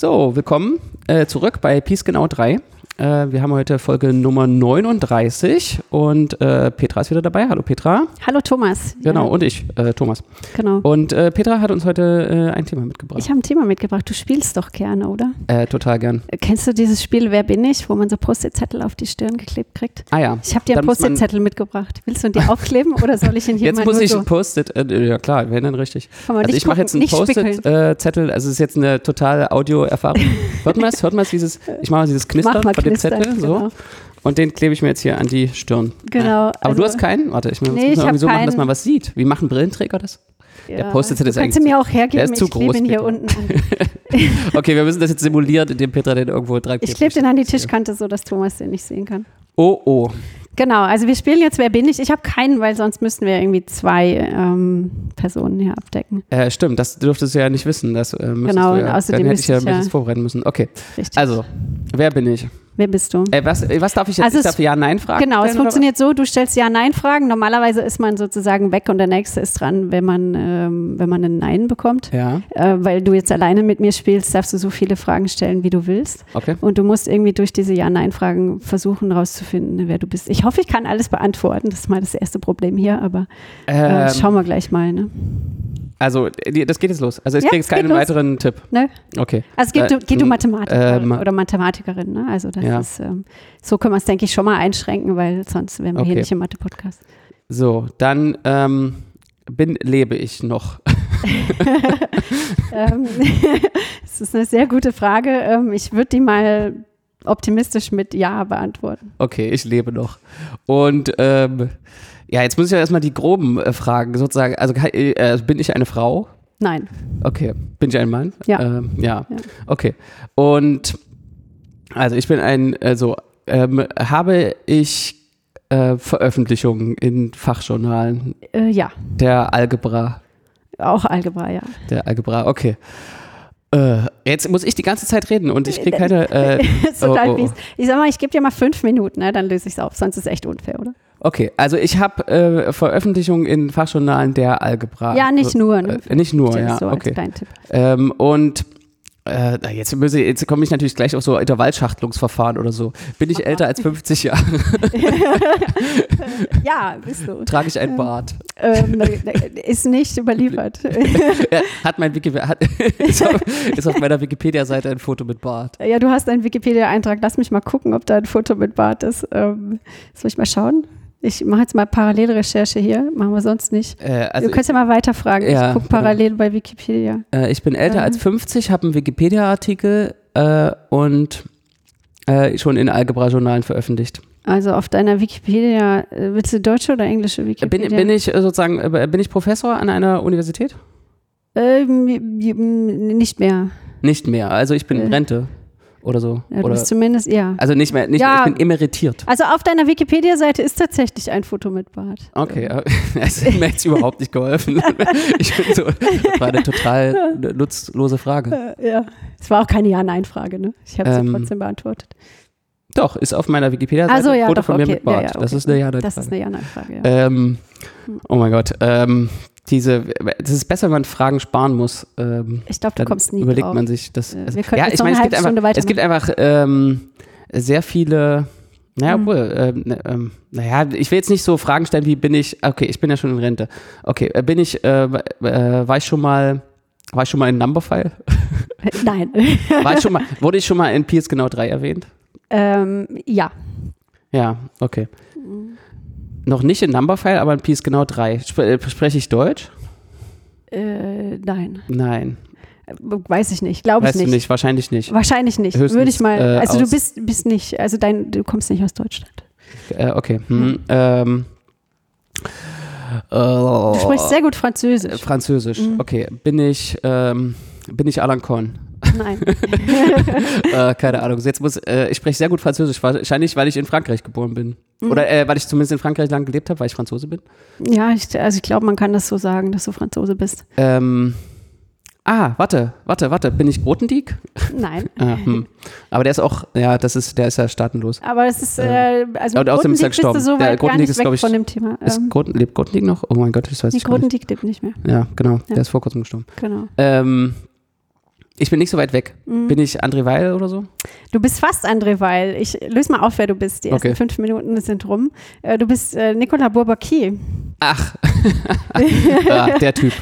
So, willkommen äh, zurück bei Peace Genau 3. Äh, wir haben heute Folge Nummer 39 und äh, Petra ist wieder dabei. Hallo Petra. Hallo Thomas. Genau, und ich, äh, Thomas. Genau. Und äh, Petra hat uns heute äh, ein Thema mitgebracht. Ich habe ein Thema mitgebracht. Du spielst doch gerne, oder? Äh, total gern. Kennst du dieses Spiel Wer bin ich, wo man so Post-it-Zettel auf die Stirn geklebt kriegt? Ah ja. Ich habe dir einen Post-it-Zettel mitgebracht. Willst du ihn dir aufkleben oder soll ich ihn hier Jetzt muss ich so? Post-it, ja klar, wenn dann richtig. Also ich mache jetzt einen. Post-it-Zettel, also es ist jetzt eine totale Audio-Erfahrung. hört man es? Hört man es, dieses, ich mache mal dieses Knistern Mach mal von dem Zettel, genau. so. Und den klebe ich mir jetzt hier an die Stirn. Genau, Ja. Aber du also- hast keinen? Warte, ich muss Nee, ich mal irgendwie so machen, dass man was sieht. Wie machen Brillenträger das? Der Ja, Post-it-Zettel ist du kannst eigentlich ihn mir auch der hergeben. ist zu ich klebe groß, ihn hier unten an. Okay, wir müssen das jetzt simulieren, indem Petra den irgendwo dran Ich klebe den an die Tischkante, so dass Thomas den nicht sehen kann. Oh, oh. Genau, also wir spielen jetzt Wer bin ich? Ich habe keinen, weil sonst müssten wir irgendwie zwei ähm, Personen hier abdecken. Äh, stimmt, das dürftest du ja nicht wissen. Das, äh, Genau, ja, außerdem dann hätte ich ja, ich mich ja- vorbereiten müssen. Okay, Richtig. also, wer bin ich? Wer bist du? Äh, was, äh, was darf ich jetzt? Also ich darf Ja-Nein-Fragen Genau, es funktioniert so, du stellst Ja-Nein-Fragen. Normalerweise ist man sozusagen weg und der Nächste ist dran, wenn man, ähm, wenn man ein Nein bekommt. Ja, Äh, weil du jetzt alleine mit mir spielst, darfst du so viele Fragen stellen, wie du willst. okay. Und du musst irgendwie durch diese Ja-Nein-Fragen versuchen herauszufinden, wer du bist. Ich hoffe, ich kann alles beantworten. Das ist mal das erste Problem hier, aber äh, Ähm, schauen wir gleich mal. Ne? also, äh, das geht jetzt los. Also, ich Ja, kriege jetzt keinen weiteren Tipp. Ne? Okay. Also es geht, Äh, geht um Mathematiker ähm, oder Mathematikerin. Ne? Also das Ja. ist, ähm, so können wir es, denke ich, schon mal einschränken, weil sonst wären wir hier Okay. nicht im Mathe-Podcast. So, dann ähm, bin, lebe ich noch. ähm, das ist eine sehr gute Frage. Ähm, ich würde die mal optimistisch mit Ja beantworten. Okay, ich lebe noch. Und ähm, ja, jetzt muss ich ja erstmal die groben äh, Fragen sozusagen. Also äh, bin ich eine Frau? Nein. Okay. Bin ich ein Mann? Ja. Ähm, ja. Ja. Okay. Und also ich bin ein, also ähm, habe ich äh, Veröffentlichungen in Fachjournalen Äh, ja, der Algebra. auch Algebra, ja. Der Algebra, okay. Äh, jetzt muss ich die ganze Zeit reden und ich kriege keine. Äh, Das ist total oh, oh, oh. Ich sag mal, ich gebe dir mal fünf Minuten, ne? dann löse ich es auf. Sonst ist es echt unfair, oder? Okay, also ich habe äh, Veröffentlichungen in Fachjournalen der Algebra. Ja, nicht nur. Ne? Äh, nicht nur, Das ja. so okay. als Tipp. Ähm, und äh, jetzt, ich- jetzt komme ich natürlich gleich auf so Intervallschachtelungsverfahren oder so. Bin ich älter als 50 Jahre, Ja, bist du. trage ich ein Bart. ähm, ist nicht überliefert. Hat mein Wiki hat, ist, auf, ist auf meiner Wikipedia-Seite ein Foto mit Bart. ja, du hast einen Wikipedia-Eintrag. Lass mich mal gucken, ob da ein Foto mit Bart ist. Ähm, soll ich mal schauen? Ich mache jetzt mal Parallelrecherche hier. Machen wir sonst nicht. Äh, also du kannst ja mal weiterfragen. Ja, ich gucke parallel bei Wikipedia. Äh, ich bin älter Ähm. als 50, habe einen Wikipedia-Artikel äh, und äh, schon in Algebra-Journalen veröffentlicht. Also auf deiner Wikipedia, äh, willst du deutsche oder englische Bin, Wikipedia? bin ich äh, sozusagen, äh, bin ich Professor an einer Universität? Ähm, nicht mehr. Nicht mehr. Also ich bin in Äh. Rente oder so. Ja, du oder, bist zumindest, ja. also nicht mehr, nicht Ja. mehr, ich bin emeritiert. Also auf deiner Wikipedia-Seite ist tatsächlich ein Foto mit Bart. Okay, äh, es hat mir jetzt überhaupt nicht geholfen. Ich bin so, das war eine total nutzlose Frage. Äh, ja. Es war auch keine Ja-Nein-Frage, ne? Ich habe sie Ähm, trotzdem beantwortet. Doch, ist auf meiner Wikipedia-Seite Also ein ja, Foto doch, von mir okay. mit Bart. Ja, okay. Das ist eine ja Das ist eine Ja-Nein-Frage, ja. Ähm, oh mein Gott. Ähm, diese, es ist besser, wenn man Fragen sparen muss. Ähm, ich glaube, du kommst nie überlegt drauf. man sich das. Also- wir könnten ja, ich meine, es eine gibt einfach, es gibt einfach ähm, sehr viele. Naja, Mhm. obwohl, ähm, ne, ähm, naja, ich will jetzt nicht so Fragen stellen, wie bin ich, okay, ich bin ja schon in Rente. Okay, äh, bin ich, äh, äh, war ich schon mal, war ich schon mal in Numberphile? Nein. War ich schon mal, wurde ich schon mal in PS Genau 3 erwähnt? ähm, ja. Ja, okay. Mhm. Noch nicht in Numberphile, aber in PS Genau 3. Spre äh, spreche ich Deutsch? Äh, nein. Nein. Äh, Weiß ich nicht. Glaube ich Weißt nicht. du nicht, wahrscheinlich nicht. Wahrscheinlich nicht. Höchstens, Würde ich mal. äh, also du aus- bist, bist nicht, also dein, du kommst nicht aus Deutschland. Äh, okay. Hm, ähm, Du äh, sprichst sehr gut Französisch. Französisch. Mhm. Okay. Bin ich, ähm, bin ich Alan Cohn? Nein. äh, keine Ahnung. Jetzt muss, äh, ich spreche sehr gut Französisch. Wahrscheinlich, weil ich in Frankreich geboren bin. Mhm. Oder äh, weil ich zumindest in Frankreich lang gelebt habe, weil ich Franzose bin. Ja, ich, also ich glaube, man kann das so sagen, dass du Franzose bist. Ähm, ah, warte, warte, warte. Bin ich Grotendieck? Nein. Ah, hm. Aber der ist auch, ja, das ist, der ist ja staatenlos. Aber es ist, äh, also und außerdem ist er gestorben. so Der nicht ist, weg glaub ich, von dem Thema. Ist Ähm, Groten, lebt Grotendieck noch? Oh mein Gott, das weiß nee, ich. Grothendieck lebt nicht mehr. Ja, genau. Ja. Der ist vor kurzem gestorben. Genau. Ähm, Ich bin nicht so weit weg. Mhm. Bin ich André Weil oder so? Du bist fast André Weil. Ich löse mal auf, wer du bist. Die ersten Okay. fünf Minuten sind rum. Äh, Du bist äh, Nicolas Bourbaki, Ach, ja, der Typ.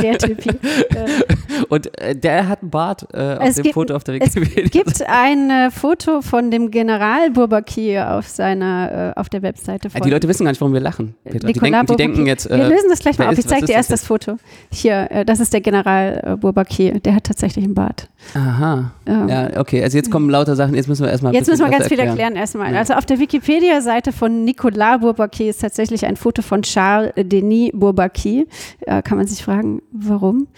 der Typ hier. Äh, Und äh, der hat einen Bart äh, auf Es dem gibt- Foto auf der Es Wikipedia. gibt ein äh, Foto von dem General Bourbaki auf seiner, äh, auf der Webseite Ja, von die Leute wissen gar nicht, warum wir lachen. Petra. Die, denken, die denken jetzt, Wir äh, lösen das gleich mal auf. Ich zeige dir erst das das Foto. Hier, das ist der General Bourbaki. Der hat tatsächlich einen Bart. aha. Ähm, Ja, okay, also jetzt kommen lauter Sachen, jetzt müssen wir erstmal. Jetzt müssen wir ganz viel erklären erstmal. Also auf der Wikipedia-Seite von Nicolas Bourbaki ist tatsächlich ein Foto von Charles Denis Bourbaki. Äh, kann man sich fragen, warum?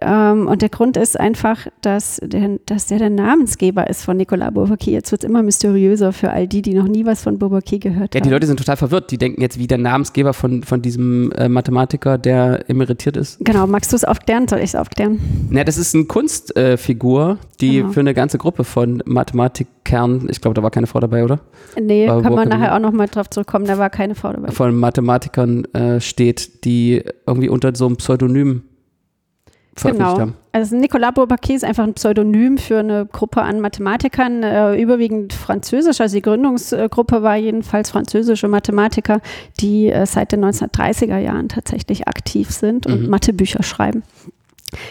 Ähm, und der Grund ist einfach, dass der, dass der der Namensgeber ist von Nicolas Bourbaki. Jetzt wird es immer mysteriöser für all die, die noch nie was von Bourbaki gehört Ja, haben. die Leute sind total verwirrt. Die denken jetzt, wie der Namensgeber von, von diesem äh, Mathematiker, der emeritiert ist. Genau, magst du es aufklären? Soll ich es aufklären? Na, das ist eine Kunstfigur, äh, die Genau. für eine ganze Gruppe von Mathematikern, ich glaube, da war keine Frau dabei, oder? Nee, Aber kann man nachher auch nochmal drauf zurückkommen. Da war keine Frau dabei. Von Mathematikern äh, steht, die irgendwie unter so einem Pseudonym veröffentlicht Genau. haben. Also Nicolas Bourbaki ist einfach ein Pseudonym für eine Gruppe an Mathematikern, äh, überwiegend französisch. Also die Gründungsgruppe war jedenfalls französische Mathematiker, die äh, seit den 1930er Jahren tatsächlich aktiv sind und Mhm. Mathebücher schreiben.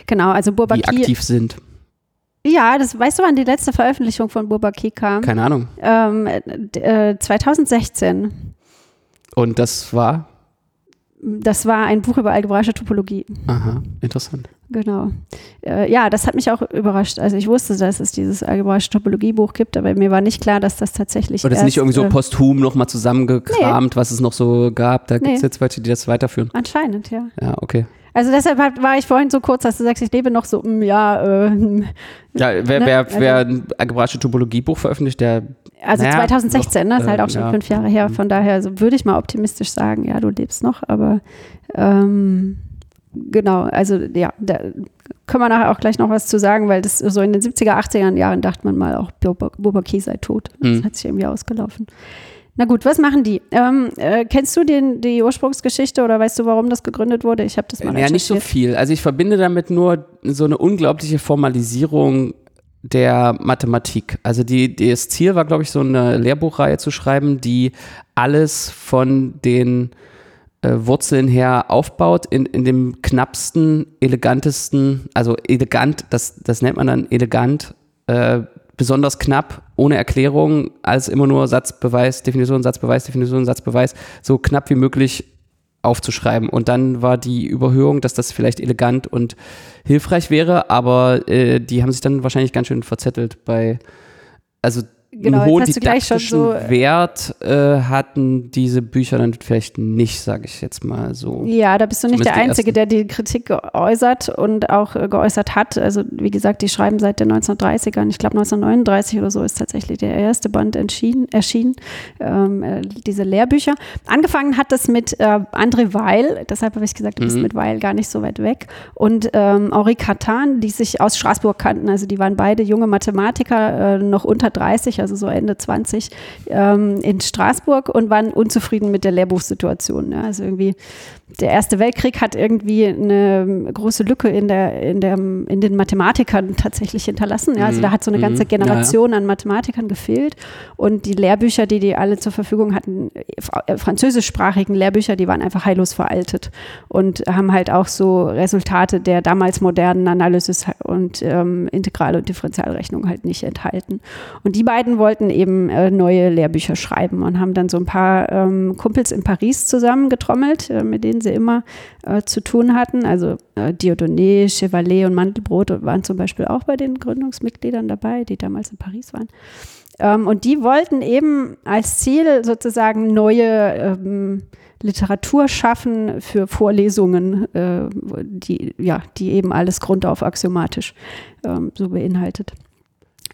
Genau, also Die Bourbaki. aktiv sind. Ja, das weißt du, wann die letzte Veröffentlichung von Bourbaki kam? Keine Ahnung. Ähm, äh, 2016. Und das war? Das war ein Buch über algebraische Topologie. Aha, interessant. Genau. Äh, ja, das hat mich auch überrascht. Also ich wusste, dass es dieses algebraische Topologiebuch gibt, aber mir war nicht klar, dass das tatsächlich. Das ist nicht irgendwie so äh, posthum nochmal zusammengekramt, was es noch so gab. Da gibt es Nee. jetzt welche, die das weiterführen. Anscheinend, ja. Ja, okay. Also deshalb war ich vorhin so kurz, dass du sagst, ich lebe noch so, mm, ja, äh. Ja, wer, Ne, wer, also- wer ein algebraische Topologiebuch veröffentlicht, der also Naja, 2016, ne, ist halt äh, auch schon ja. fünf Jahre her. Von daher so würde ich mal optimistisch sagen, ja, du lebst noch, aber ähm, genau, also ja, da können wir nachher auch gleich noch was zu sagen, weil das so in den 70er, 80er Jahren dachte man mal auch, Bourbaki sei tot. Das Mhm. hat sich irgendwie ausgelaufen. Na gut, was machen die? Ähm, äh, kennst du den, die Ursprungsgeschichte oder weißt du, warum das gegründet wurde? Ich habe das mal Ja, nicht so viel. Also ich verbinde damit nur so eine unglaubliche Formalisierung der Mathematik. Also die, das Ziel war, glaube ich, so eine Lehrbuchreihe zu schreiben, die alles von den äh, Wurzeln her aufbaut in, in dem knappsten, elegantesten, also elegant, das, das nennt man dann elegant, äh, besonders knapp, ohne Erklärung, als immer nur Satzbeweis, Definition, Satzbeweis, Definition, Satzbeweis, so knapp wie möglich aufzuschreiben. Und dann war die Überhöhung, dass das vielleicht elegant und hilfreich wäre, aber äh, die haben sich dann wahrscheinlich ganz schön verzettelt bei, also Genau, einen hohen didaktischen so- Wert äh, hatten diese Bücher dann vielleicht nicht, sage ich jetzt mal so. Ja, da bist du nicht der Einzige, der die Kritik geäußert und auch äh, geäußert hat. Also wie gesagt, die schreiben seit den 1930ern. Ich glaube 1939 oder so ist tatsächlich der erste Band entschieden, erschienen, ähm, äh, diese Lehrbücher. Angefangen hat das mit äh, André Weil, deshalb habe ich gesagt, du bist Mhm. mit Weil gar nicht so weit weg. Und ähm, Henri Catan, die sich aus Straßburg kannten. Also die waren beide junge Mathematiker, äh, noch unter 30, also so Ende 20, ähm, in Straßburg und waren unzufrieden mit der Lehrbuchsituation. Ja. Also irgendwie der Erste Weltkrieg hat irgendwie eine große Lücke in, der, in, der, in den Mathematikern tatsächlich hinterlassen. Ja. Also da hat so eine Mhm. ganze Ja, ja. Generation an Mathematikern gefehlt und die Lehrbücher, die die alle zur Verfügung hatten, äh, französischsprachigen Lehrbücher, die waren einfach heillos veraltet und haben halt auch so Resultate der damals modernen Analysis und ähm, Integral- und Differentialrechnung halt nicht enthalten. Und die beiden wollten eben äh, neue Lehrbücher schreiben und haben dann so ein paar ähm, Kumpels in Paris zusammengetrommelt, äh, mit denen sie immer äh, zu tun hatten. Also äh, Dieudonné, Chevalier und Mandelbrot waren zum Beispiel auch bei den Gründungsmitgliedern dabei, die damals in Paris waren. Ähm, und die wollten eben als Ziel sozusagen neue ähm, Literatur schaffen für Vorlesungen, äh, die, ja, die eben alles grundauf axiomatisch ähm, so beinhaltet.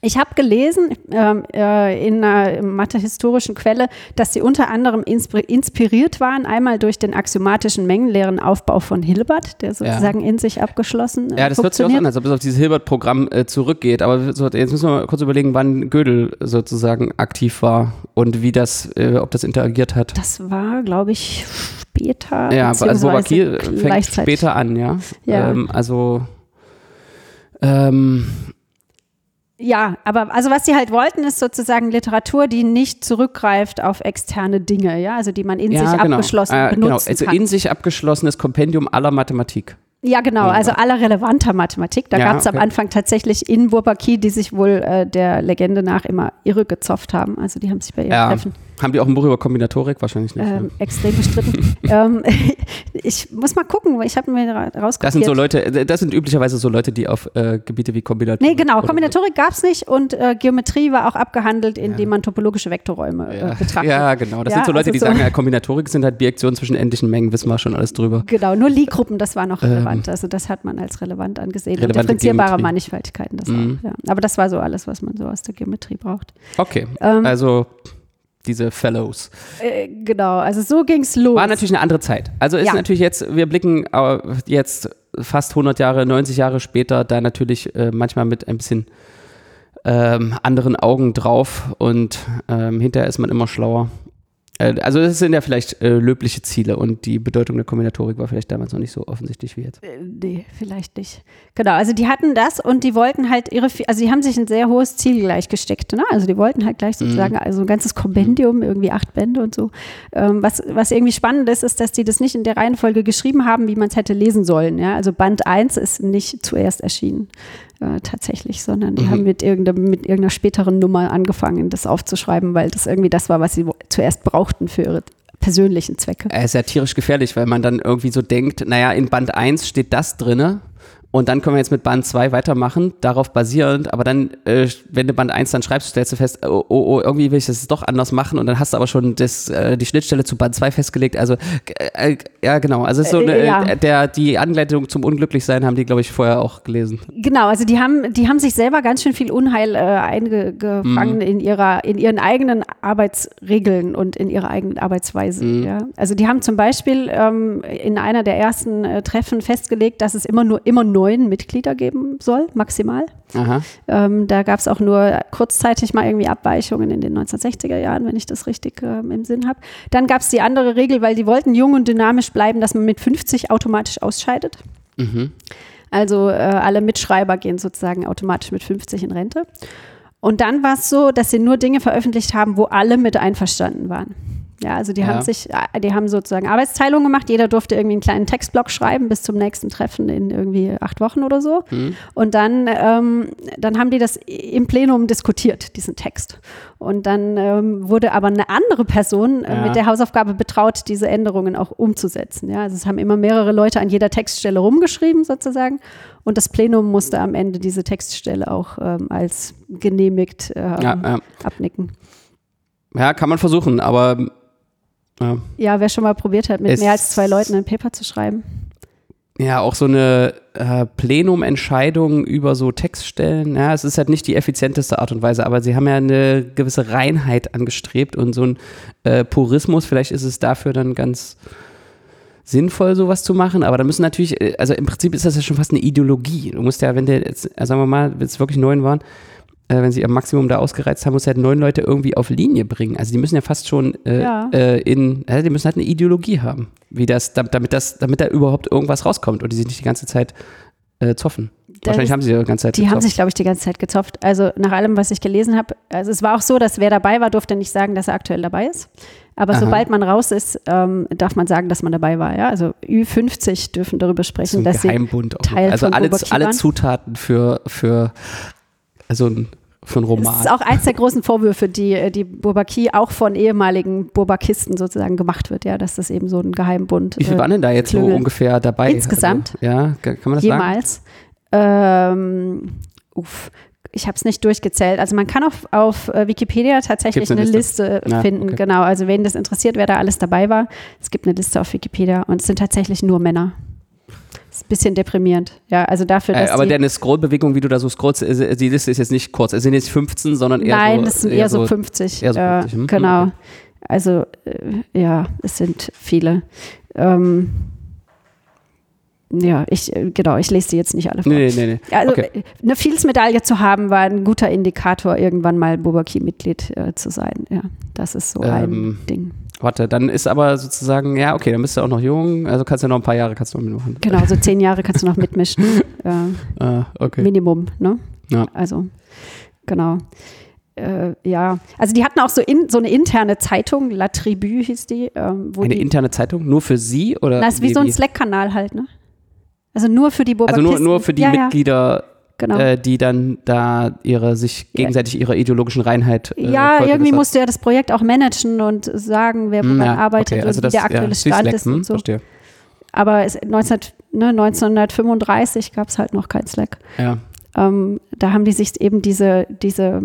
Ich habe gelesen ähm, äh, in einer mathehistorischen Quelle, dass sie unter anderem inspir inspiriert waren, einmal durch den axiomatischen mengenleeren Aufbau von Hilbert, der sozusagen in sich abgeschlossen äh, Ja, das hört sich auch an, als ob es auf dieses Hilbert-Programm äh, zurückgeht. Aber so, jetzt müssen wir mal kurz überlegen, wann Gödel sozusagen aktiv war und wie das, äh, ob das interagiert hat. Das war, glaube ich, später. Ja, also Bourbaki fängt später an, ja. Ja. Ähm, also Ähm, Ja, aber also was sie halt wollten, ist sozusagen Literatur, die nicht zurückgreift auf externe Dinge, ja, also die man in ja, sich genau. abgeschlossen äh, genau. benutzen Also kann. in sich abgeschlossenes Kompendium aller Mathematik. Ja, genau, also aller relevanter Mathematik. Da Ja, gab es am okay. Anfang tatsächlich in Bourbaki, die sich wohl äh, der Legende nach immer irre gezopft haben. Also die haben sich bei ihren Ja. Treffen Haben die auch ein Buch über Kombinatorik? Wahrscheinlich nicht. ähm, ne? extrem bestritten. ähm, ich muss mal gucken, weil ich habe mir ra- rauskopiert. Das sind so Leute, äh, das sind üblicherweise so Leute, die auf äh, Gebiete wie Kombinatorik. Nee, genau. Kombinatorik gab es nicht und äh, Geometrie war auch abgehandelt, indem man topologische Vektorräume äh, Ja, betrachtet. ja, genau. Das Ja, sind so Leute, also die so- sagen, ja, Kombinatorik sind halt Biektionen zwischen endlichen Mengen, wissen wir schon alles drüber. Genau, nur Lie-Gruppen, das war noch relevant. also das hat man als relevant angesehen. Und Ähm. Differenzierbare Geometrie. Mannigfaltigkeiten, das Mhm. auch. Ja. Aber das war so alles, was man so aus der Geometrie braucht. Okay, Ähm, also diese Fellows. Äh, genau, also so ging es los. War natürlich eine andere Zeit. Also ist Ja. natürlich jetzt, wir blicken äh, jetzt fast 100 Jahre, 90 Jahre später da natürlich äh, manchmal mit ein bisschen ähm, anderen Augen drauf und ähm, hinterher ist man immer schlauer. Äh, also das sind ja vielleicht äh, löbliche Ziele und die Bedeutung der Kombinatorik war vielleicht damals noch nicht so offensichtlich wie jetzt. Äh, Nee, vielleicht nicht. Genau, also die hatten das und die wollten halt ihre, also die haben sich ein sehr hohes Ziel gleich gesteckt. Ne? Also die wollten halt gleich sozusagen, also ein ganzes Kompendium, irgendwie acht Bände und so. Ähm, was, was irgendwie spannend ist, ist, dass die das nicht in der Reihenfolge geschrieben haben, wie man es hätte lesen sollen. Ja? Also Band 1 ist nicht zuerst erschienen. Äh, tatsächlich, sondern die haben mit, irgendeiner, mit irgendeiner späteren Nummer angefangen, das aufzuschreiben, weil das irgendwie das war, was sie zuerst brauchten für ihre persönlichen Zwecke. Er ist ja tierisch gefährlich, weil man dann irgendwie so denkt, naja, in Band 1 steht das drinne und dann können wir jetzt mit Band 2 weitermachen, darauf basierend, aber dann, äh, wenn du Band 1 dann schreibst, stellst du fest, oh, oh, oh irgendwie will ich das doch anders machen und dann hast du aber schon das, äh, die Schnittstelle zu Band 2 festgelegt, also äh, äh, ja genau, also so eine, Äh, ja. äh, der, die Anleitung zum Unglücklichsein haben die, glaube ich, vorher auch gelesen. Genau, also die haben, die haben sich selber ganz schön viel Unheil eingefangen Mhm. in ihrer, in ihren eigenen Arbeitsregeln und in ihrer eigenen Arbeitsweise. Mhm. Ja. Also die haben zum Beispiel ähm, in einer der ersten Treffen festgelegt, dass es immer nur immer neun Mitglieder geben soll, maximal. Ähm, da gab es auch nur kurzzeitig mal irgendwie Abweichungen in den 1960er Jahren, wenn ich das richtig ähm, im Sinn habe. Dann gab es die andere Regel, weil die wollten jung und dynamisch bleiben, dass man mit 50 automatisch ausscheidet. Also äh, alle Mitschreiber gehen sozusagen automatisch mit 50 in Rente. Und dann war es so, dass sie nur Dinge veröffentlicht haben, wo alle mit einverstanden waren. Ja, also die Ja. haben sich, äh, die haben sozusagen Arbeitsteilung gemacht. Jeder durfte irgendwie einen kleinen Textblock schreiben bis zum nächsten Treffen in irgendwie acht Wochen oder so. Und dann, ähm, dann haben die das im Plenum diskutiert, diesen Text. Und dann ähm, wurde aber eine andere Person äh, Ja. mit der Hausaufgabe betraut, diese Änderungen auch umzusetzen. Ja, also es haben immer mehrere Leute an jeder Textstelle rumgeschrieben sozusagen. Und das Plenum musste am Ende diese Textstelle auch ähm, als genehmigt Ja, ja. abnicken. ja, kann man versuchen, aber ja. Ja, wer schon mal probiert hat, mit Es- mehr als zwei Leuten ein Paper zu schreiben. Ja, auch so eine äh, Plenumentscheidung über so Textstellen. Ja, es ist halt nicht die effizienteste Art und Weise, aber sie haben ja eine gewisse Reinheit angestrebt und so ein äh, Purismus. Vielleicht ist es dafür dann ganz sinnvoll, sowas zu machen. Aber da müssen natürlich, äh, also im Prinzip ist das ja schon fast eine Ideologie. Du musst ja, wenn der jetzt, äh, sagen wir mal, wenn es wirklich neun waren, äh, wenn sie ihr Maximum da ausgereizt haben, muss halt neun Leute irgendwie auf Linie bringen. Also die müssen ja fast schon äh, Ja. äh, in, die müssen halt eine Ideologie haben, wie das, damit, das, damit da überhaupt irgendwas rauskommt und die sich nicht die ganze Zeit äh, zoffen. Wahrscheinlich Das- haben sie die ganze Zeit Die haben gezofft. sich, glaube ich, die ganze Zeit gezopft. Also nach allem, was ich gelesen habe, also es war auch so, dass wer dabei war, durfte nicht sagen, dass er aktuell dabei ist. Aber Aha. sobald man raus ist, ähm, darf man sagen, dass man dabei war. Ja? Also Ü50 dürfen darüber so sprechen, ein dass sie Geheimbund. auch. Teil also alle, alle Zutaten für, für also ein, für einen Das Roman. ist auch eins der großen Vorwürfe, die äh, die Bourbaki auch von ehemaligen Bourbakisten sozusagen gemacht wird, ja, dass das eben so ein Geheimbund Wie viel äh, waren denn da jetzt so Klüngel. ungefähr dabei? Insgesamt? Also, ja, kann man das sagen? jemals. Ähm, uff, ich habe es nicht durchgezählt. Also man kann auf, auf äh, Wikipedia tatsächlich eine eine Liste? Liste, Ja, finden. okay. Genau, also wen das interessiert, wer da alles dabei war. Es gibt eine Liste auf Wikipedia und es sind tatsächlich nur Männer. Bisschen deprimierend. Ja, also dafür, Äh, dass aber die, deine Scrollbewegung, wie du da so scrollst, ist, äh, die Liste ist jetzt nicht kurz. Es sind jetzt 15, sondern eher Nein, so. das sind eher so 50. eher so äh, 50, hm, genau. okay. Also äh, ja, es sind viele. Ähm, ja, ich, äh, genau, ich lese die jetzt nicht alle vor. Nee, nee, nee. Also okay. äh, eine Fields-Medaille zu haben, war ein guter Indikator, irgendwann mal Bourbaki-Mitglied äh, zu sein. Ja, das ist so Ähm, ein Ding. Warte, dann ist aber sozusagen, ja, okay, dann bist du auch noch jung, also kannst du ja noch ein paar Jahre kannst du noch mitmachen. Genau, so zehn Jahre kannst du noch mitmischen. äh, Ah, okay. Minimum, ne? Ja. Also, genau. Äh, ja, also die hatten auch so, in, so eine interne Zeitung, La Tribu hieß die, ähm, wo Eine die, interne Zeitung, nur für sie oder? na, ist wie so ein Slack-Kanal halt, ne? Also nur für die Also Bourbakisten. nur, nur für die ja, Mitglieder, genau. äh, die dann da ihre sich gegenseitig ihrer ideologischen Reinheit. Äh, ja, irgendwie musst du ja das Projekt auch managen und sagen, wer woran ja, arbeitet okay, also und das, wie der ja, aktuelle wie Stand Slack, ist und hm, so. Verstehe. Aber es, 19, ne, 1935 gab es halt noch kein Slack. Ja. Ähm, da haben die sich eben diese, diese,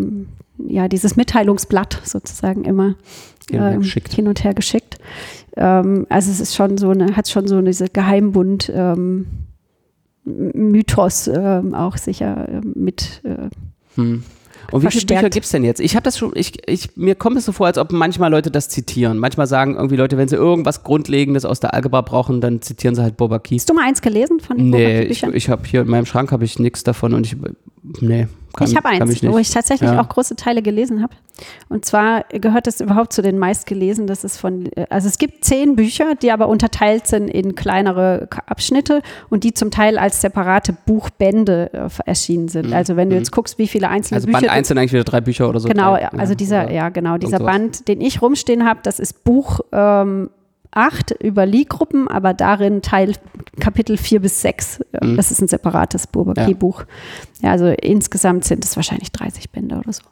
ja, dieses Mitteilungsblatt sozusagen immer Hin und her ähm, geschickt. hin und her geschickt. Ähm, also es ist schon so eine, hat schon so diese Geheimbund ähm, Mythos ähm, auch sicher ähm, mit. Äh, Hm. Und wie viele Verstärkt. Bücher gibt es denn jetzt? Ich habe das schon, ich, ich, mir kommt es so vor, als ob manchmal Leute das zitieren. Manchmal sagen irgendwie Leute, wenn sie irgendwas Grundlegendes aus der Algebra brauchen, dann zitieren sie halt Bourbaki. hast du mal eins gelesen von den Nee, ich, ich habe hier in meinem Schrank habe ich nichts davon und ich, nee, kann, ich habe eins, nicht. wo ich tatsächlich Ja. auch große Teile gelesen habe. Und zwar gehört es überhaupt zu den meistgelesenen. Das ist von, äh, also es gibt zehn Bücher, die aber unterteilt sind in kleinere Abschnitte und die zum Teil als separate Buchbände äh, erschienen sind. Also wenn du jetzt guckst, wie viele einzelne also Bücher. Band 1 sind eigentlich wieder drei Bücher oder so. Genau, drei, ja, also dieser, ja genau, dieser. Band, den ich rumstehen habe, das ist Buch ähm, 8 über Lee-Gruppen, aber darin Teil Kapitel 4 bis 6. äh, Mhm. Das ist ein separates Bourbaki-Buch. Ja, also insgesamt sind es wahrscheinlich 30 Bände oder so.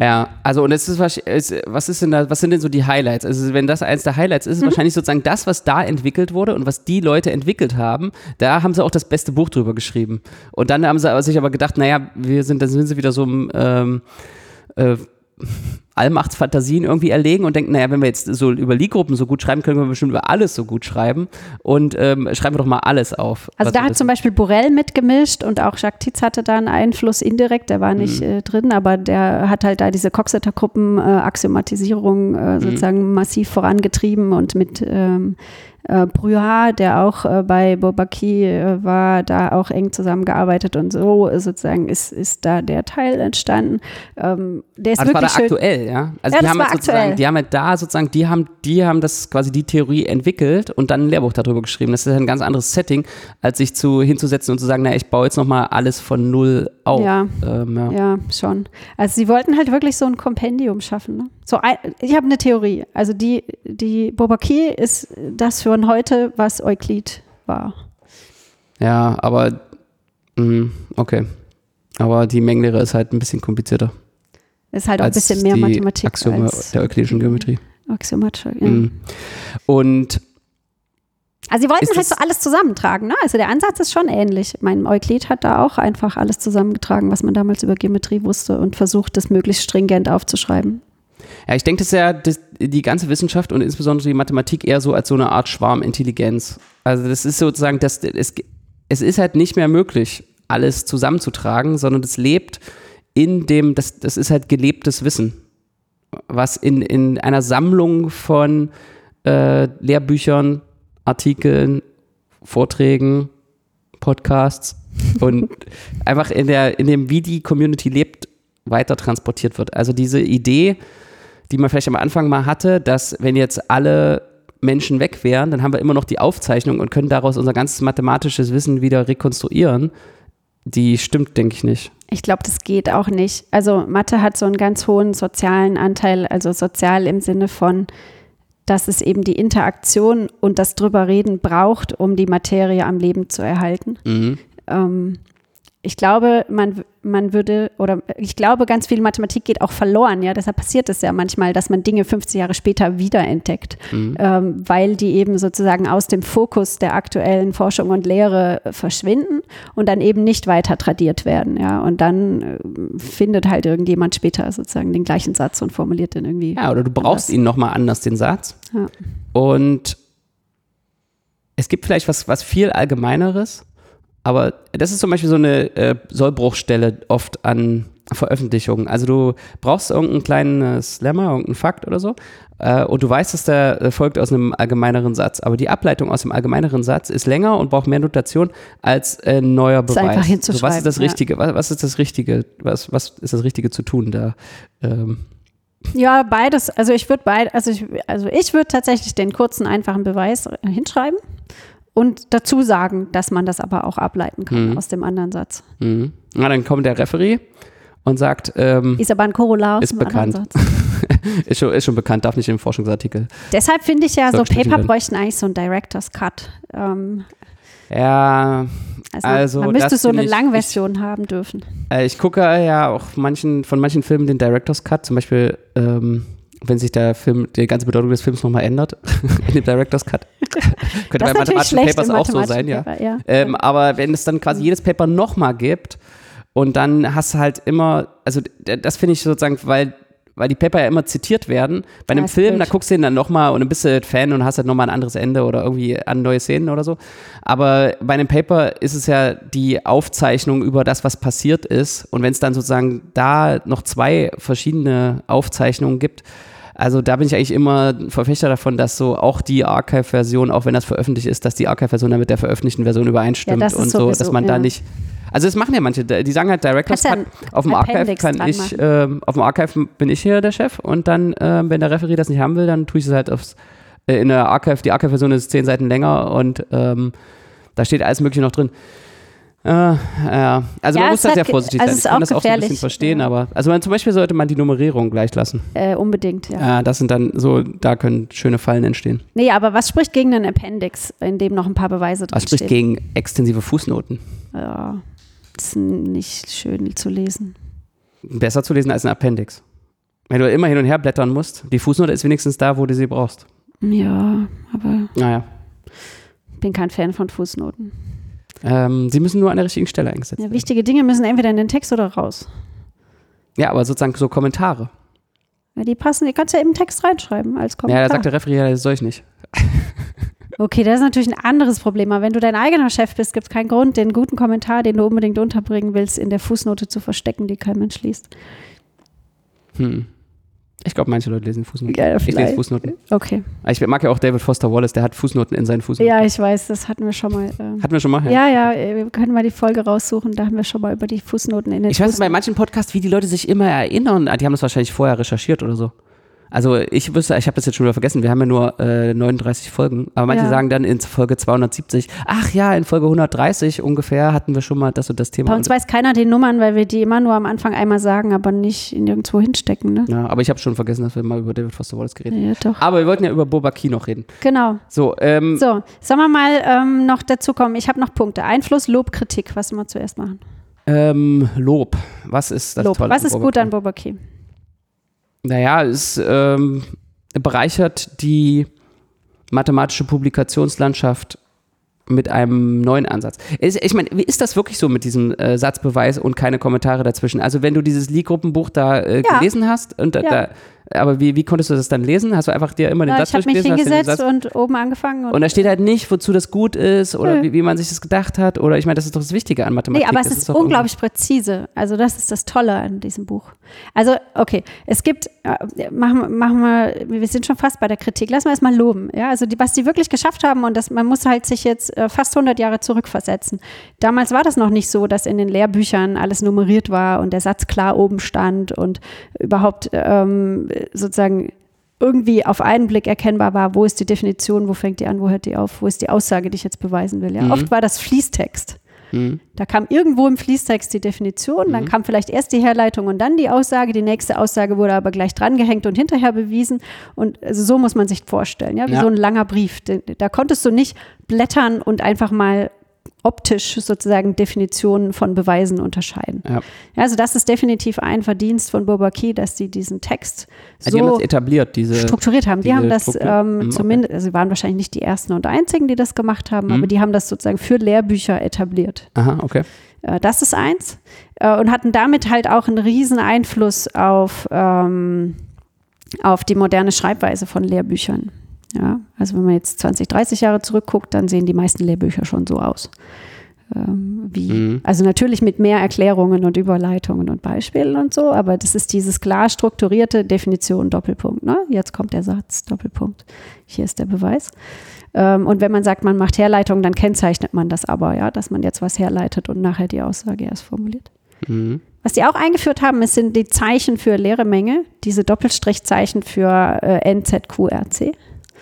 Ja, also und es ist was, ist denn da, was sind denn so die Highlights? Also wenn das eins der Highlights ist, ist Mhm. wahrscheinlich sozusagen das, was da entwickelt wurde und was die Leute entwickelt haben, da haben sie auch das beste Buch drüber geschrieben. Und dann haben sie sich aber gedacht, naja, wir sind, dann sind sie wieder so im ähm, äh, Allmachtsfantasien irgendwie erlegen und denken, naja, wenn wir jetzt so über Lee-Gruppen so gut schreiben, können wir bestimmt über alles so gut schreiben. Und ähm, schreiben wir doch mal alles auf. Also da hat zum Beispiel Borel mitgemischt und auch Jacques Titz hatte da einen Einfluss indirekt, der war nicht äh, drin, aber der hat halt da diese Coxeter-Gruppen äh, Axiomatisierung äh, sozusagen massiv vorangetrieben und mit ähm, äh, Bruyard, der auch äh, bei Bourbaki äh, war, da auch eng zusammengearbeitet und so sozusagen ist, ist da der Teil entstanden. Ähm, der ist Ah, das war da wirklich aktuell, ja? Also Ja, die haben halt sozusagen, die haben halt da sozusagen, die haben, die haben das quasi die Theorie entwickelt und dann ein Lehrbuch darüber geschrieben. Das ist ein ganz anderes Setting, als sich zu hinzusetzen und zu sagen, na, ich baue jetzt nochmal alles von null auf. Ja. Ähm, ja. Ja, schon. Also sie wollten halt wirklich so ein Kompendium schaffen. Ne? So ein, ich habe eine Theorie. Also die, die Bourbaki ist das für heute, was Euklid war. ja, aber mh, okay. Aber die Mengenlehre ist halt ein bisschen komplizierter Ist halt auch ein bisschen mehr Mathematik Axiome als der euklidischen Geometrie. Axiomatische. Ja. Mhm. Und Also sie wollten halt so alles zusammentragen. Ne? Also der Ansatz ist schon ähnlich. Mein Euklid hat da auch einfach alles zusammengetragen, was man damals über Geometrie wusste und versucht, das möglichst stringent aufzuschreiben. Ja, ich denke, das ist ja das, die ganze Wissenschaft und insbesondere die Mathematik eher so als so eine Art Schwarmintelligenz. Also das ist sozusagen, das, es, es ist halt nicht mehr möglich, alles zusammenzutragen, sondern es lebt in dem, das, das ist halt gelebtes Wissen, was in, in einer Sammlung von äh, Lehrbüchern, Artikeln, Vorträgen, Podcasts und einfach in, der, in dem, wie die Community lebt, weiter transportiert wird. Also diese Idee, die man vielleicht am Anfang mal hatte, dass wenn jetzt alle Menschen weg wären, dann haben wir immer noch die Aufzeichnung und können daraus unser ganzes mathematisches Wissen wieder rekonstruieren. Die stimmt, denke ich nicht. Ich glaube, das geht auch nicht. Also Mathe hat so einen ganz hohen sozialen Anteil, also sozial im Sinne von, dass es eben die Interaktion und das drüber reden braucht, um die Materie am Leben zu erhalten. Mhm. Ähm, ich glaube, man, man würde, oder ich glaube, ganz viel Mathematik geht auch verloren. Ja, deshalb passiert es ja manchmal, dass man Dinge 50 Jahre später wiederentdeckt, ähm, weil die eben sozusagen aus dem Fokus der aktuellen Forschung und Lehre verschwinden und dann eben nicht weiter tradiert werden. Ja, und dann äh, findet halt irgendjemand später sozusagen den gleichen Satz und formuliert den irgendwie. Ja, oder du brauchst anders. ihn nochmal anders, den Satz. Ja. Und es gibt vielleicht was, was viel Allgemeineres, aber das ist zum Beispiel so eine äh, Sollbruchstelle oft an Veröffentlichungen. Also du brauchst irgendeinen kleinen äh, Slammer, irgendeinen Fakt oder so äh, und du weißt, dass der äh, folgt aus einem allgemeineren Satz. Aber die Ableitung aus dem allgemeineren Satz ist länger und braucht mehr Notation als äh, ein neuer Ist Beweis. einfach so, was hinzuschreiben, ist das ja. Richtige? Was, was ist das Richtige? Was, was ist das Richtige zu tun da? Ähm, Ja, beides. Also ich würde beid, also ich, also ich würde tatsächlich den kurzen, einfachen Beweis äh, hinschreiben und dazu sagen, dass man das aber auch ableiten kann Mhm. aus dem anderen Satz. Mhm. Na, dann kommt der Referee und sagt, ähm, Ist aber ein Korollar aus Ist dem anderen bekannt. Satz. ist, schon, ist schon bekannt, darf nicht im Forschungsartikel. Deshalb finde ich ja, Soll so Paper bräuchten eigentlich so einen Director's Cut. Ähm, Ja, also, Also, man müsste so eine ich- Langversion haben dürfen. äh, ich gucke ja auch manchen, von manchen Filmen den Director's Cut, zum Beispiel, ähm, wenn sich der Film, die ganze Bedeutung des Films nochmal ändert, in dem Director's Cut. Könnte bei mathematischen Papers auch so sein, ja. Paper, ja. Ähm, aber wenn es dann quasi jedes Paper nochmal gibt und dann hast du halt immer, also das finde ich sozusagen, weil, weil die Paper ja immer zitiert werden. Bei einem ist Film, da guckst du ihn dann nochmal und dann bist du Fan und hast halt nochmal ein anderes Ende oder irgendwie an neue Szenen oder so. Aber bei einem Paper ist es ja die Aufzeichnung über das, was passiert ist. Und wenn es dann sozusagen da noch zwei verschiedene Aufzeichnungen gibt, also da bin ich eigentlich immer Verfechter davon, dass so auch die Archive-Version, auch wenn das veröffentlicht ist, dass die Archive-Version dann mit der veröffentlichten Version übereinstimmt Ja, und so, dass man da ja. nicht. Also das machen ja manche, die sagen halt Directors Cut. Auf dem Archive kann ich, machen. ähm, auf dem Archive bin ich hier der Chef und dann, ähm, wenn der Referee das nicht haben will, dann tue ich es halt aufs, äh, in der Archive, die Archive-Version ist zehn Seiten länger und ähm, da steht alles Mögliche noch drin. Äh, ja, also Ja, man muss da sehr vorsichtig also sein. Ich kann das auch so ein bisschen verstehen, ja. aber also man, zum Beispiel sollte man die Nummerierung gleich lassen. Äh, unbedingt, ja. Ja, das sind dann so, da können schöne Fallen entstehen. Nee, aber was spricht gegen einen Appendix, in dem noch ein paar Beweise drin Was spricht gegen extensive Fußnoten? Ja, das ist nicht schön zu lesen. Besser zu lesen als ein Appendix. Wenn du immer hin und her blättern musst, die Fußnote ist wenigstens da, wo du sie brauchst. Ja, aber Naja. bin kein Fan von Fußnoten. Ähm, sie müssen nur an der richtigen Stelle eingesetzt Ja, werden. wichtige Dinge müssen entweder in den Text oder raus. Ja, aber sozusagen so Kommentare. Ja, die passen, die kannst du ja im Text reinschreiben als Ja, Kommentar. da sagt der Referee, ja, das soll ich nicht. okay, das ist natürlich ein anderes Problem. Aber wenn du dein eigener Chef bist, gibt es keinen Grund, den guten Kommentar, den du unbedingt unterbringen willst, in der Fußnote zu verstecken, die kein Mensch liest. Hm. Ich glaube, manche Leute lesen Fußnoten. Ja, ich lese. Fußnoten. Okay. Ich mag ja auch David Foster Wallace, der hat Fußnoten in seinen Fußnoten. Ja, ich weiß, das hatten wir schon mal. Äh, Hatten wir schon mal? ja, ja, äh, wir können mal die Folge raussuchen. Da haben wir schon mal über die Fußnoten in den Ich weiß bei Fußnoten. manchen Podcasts, wie die Leute sich immer erinnern. Ah, Die haben das wahrscheinlich vorher recherchiert oder so. Also ich wüsste, ich habe das jetzt schon wieder vergessen, wir haben ja nur äh, 39 Folgen, aber manche Ja. sagen dann in Folge 270, ach ja, in Folge 130 ungefähr hatten wir schon mal das und das Thema. Bei uns weiß keiner die Nummern, weil wir die immer nur am Anfang einmal sagen, aber nicht in nirgendwo hinstecken. Ne? ja, aber ich habe schon vergessen, dass wir mal über David Foster Wallace geredet haben. Ja, doch. Aber wir wollten ja über Bobaki noch reden. Genau. So, ähm, So, sollen wir mal ähm, noch dazu kommen? Ich habe noch Punkte. Einfluss, Lob, Kritik. Was wir zuerst machen? ähm, Lob. Was ist das Lob. Tolle Was an ist gut Bobaki? an Bobaki? Naja, es ähm, bereichert die mathematische Publikationslandschaft mit einem neuen Ansatz. Ich meine, wie ist das wirklich so mit diesem äh, Satzbeweis und keine Kommentare dazwischen? Also wenn du dieses Lee-Gruppenbuch da äh, Ja. gelesen hast, und Ja. da, aber wie, wie konntest du das dann lesen? Hast du einfach dir immer den Na, Satz ich habe mich durchgelesen? hast dir den hingesetzt und oben angefangen. Und, und da steht halt nicht, wozu das gut ist oder Nö. wie, wie man sich das gedacht hat. Oder ich meine, das ist doch das Wichtige an Mathematik. nee, aber es ist doch unglaublich präzise. Also das ist das Tolle an diesem Buch. Also okay, es gibt, äh, machen, machen wir, wir sind schon fast bei der Kritik. Lass mal erstmal loben. Ja, also die, was die wirklich geschafft haben und das, man muss halt sich jetzt äh, fast 100 Jahre zurückversetzen. Damals war das noch nicht so, dass in den Lehrbüchern alles nummeriert war und der Satz klar oben stand und überhaupt ähm, sozusagen irgendwie auf einen Blick erkennbar war, wo ist die Definition, wo fängt die an, wo hört die auf, wo ist die Aussage, die ich jetzt beweisen will. Ja? Mhm. Oft war das Fließtext. Mhm. Da kam irgendwo im Fließtext die Definition, dann kam vielleicht erst die Herleitung und dann die Aussage. Die nächste Aussage wurde aber gleich drangehängt und hinterher bewiesen. Und also so muss man sich vorstellen, ja, wie Ja. so ein langer Brief. Da konntest du nicht blättern und einfach mal optisch sozusagen Definitionen von Beweisen unterscheiden. Ja. Also das ist definitiv ein Verdienst von Bourbaki, dass sie diesen Text Ja, die haben so etabliert, diese. strukturiert haben. Die haben das Struktur. Mhm, ähm, okay. zumindest, also sie waren wahrscheinlich nicht die ersten und einzigen, die das gemacht haben, Mhm. aber die haben das sozusagen für Lehrbücher etabliert. Aha, okay. Äh, Das ist eins. Äh, Und hatten damit halt auch einen riesen Einfluss auf, ähm, auf die moderne Schreibweise von Lehrbüchern. Ja, also wenn man jetzt 20, 30 Jahre zurückguckt, dann sehen die meisten Lehrbücher schon so aus. Ähm, wie, Mhm. Also natürlich mit mehr Erklärungen und Überleitungen und Beispielen und so, aber das ist dieses klar strukturierte Definition Doppelpunkt. Ne? Jetzt kommt der Satz Doppelpunkt. Hier ist der Beweis. Ähm, und wenn man sagt, man macht Herleitung, dann kennzeichnet man das aber, ja, dass man jetzt was herleitet und nachher die Aussage erst formuliert. Mhm. Was die auch eingeführt haben, es sind die Zeichen für leere Menge, diese Doppelstrichzeichen für äh, NZQRC.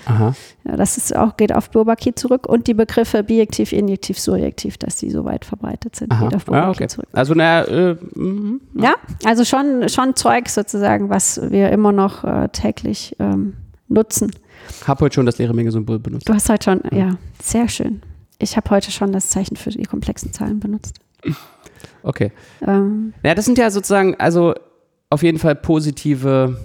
Aha. Ja, das ist auch, geht auf Bourbaki zurück und die Begriffe bijektiv, injektiv, surjektiv, dass die so weit verbreitet sind, Aha. geht auf Ja, Bourbaki okay. zurück. Also, naja, äh, mhm. Ja, also schon, schon Zeug sozusagen, was wir immer noch äh, täglich ähm, nutzen. hab heute schon das leere Menge-Symbol benutzt. Du hast heute schon, ja, sehr schön. Ich habe heute schon das Zeichen für die komplexen Zahlen benutzt. Okay. Ähm, Ja, das sind ja sozusagen, also auf jeden Fall positive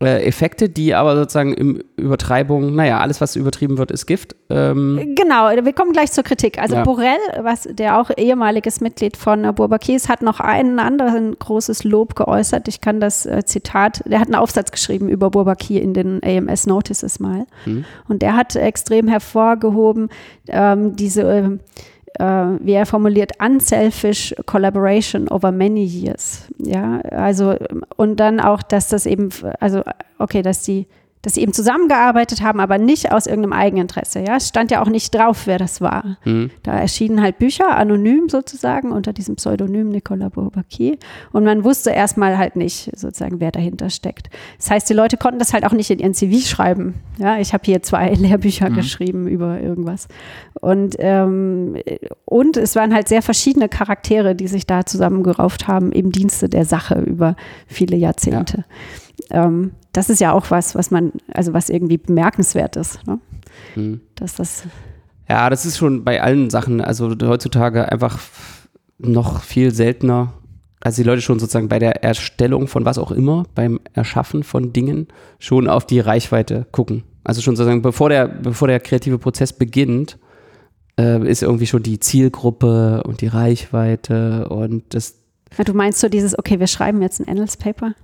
äh, Effekte, die aber sozusagen im Übertreibung, naja, alles, was übertrieben wird, ist Gift. Ähm, Genau, wir kommen gleich zur Kritik. Also Ja. Borrell, was der auch ehemaliges Mitglied von Bourbaki ist, hat noch einen anderen großes Lob geäußert. Ich kann das äh, Zitat, der hat einen Aufsatz geschrieben über Bourbaki in den AMS Notices mal. Und der hat extrem hervorgehoben, ähm, diese, äh, wie er formuliert, unselfish collaboration over many years. Ja, also, und dann auch, dass das eben, also, okay, dass die dass sie eben zusammengearbeitet haben, aber nicht aus irgendeinem Eigeninteresse. Ja, es stand ja auch nicht drauf, wer das war. Da erschienen halt Bücher, anonym sozusagen, unter diesem Pseudonym Nicolas Bourbaki. Und man wusste erstmal halt nicht sozusagen, wer dahinter steckt. Das heißt, die Leute konnten das halt auch nicht in ihren CV schreiben. Ja, ich habe hier zwei Lehrbücher geschrieben über irgendwas. Und, ähm, und es waren halt sehr verschiedene Charaktere, die sich da zusammengerauft haben im Dienste der Sache über viele Jahrzehnte. Ähm, das ist ja auch was, was man, also was irgendwie bemerkenswert ist. Ne? Dass das ja, das ist schon bei allen Sachen, also heutzutage einfach noch viel seltener, als die Leute schon sozusagen bei der Erstellung von was auch immer, beim Erschaffen von Dingen, schon auf die Reichweite gucken. Also schon sozusagen, bevor der, bevor der kreative Prozess beginnt, äh, ist irgendwie schon die Zielgruppe und die Reichweite und das Ja, du meinst so dieses, okay, wir schreiben jetzt ein Endless Paper?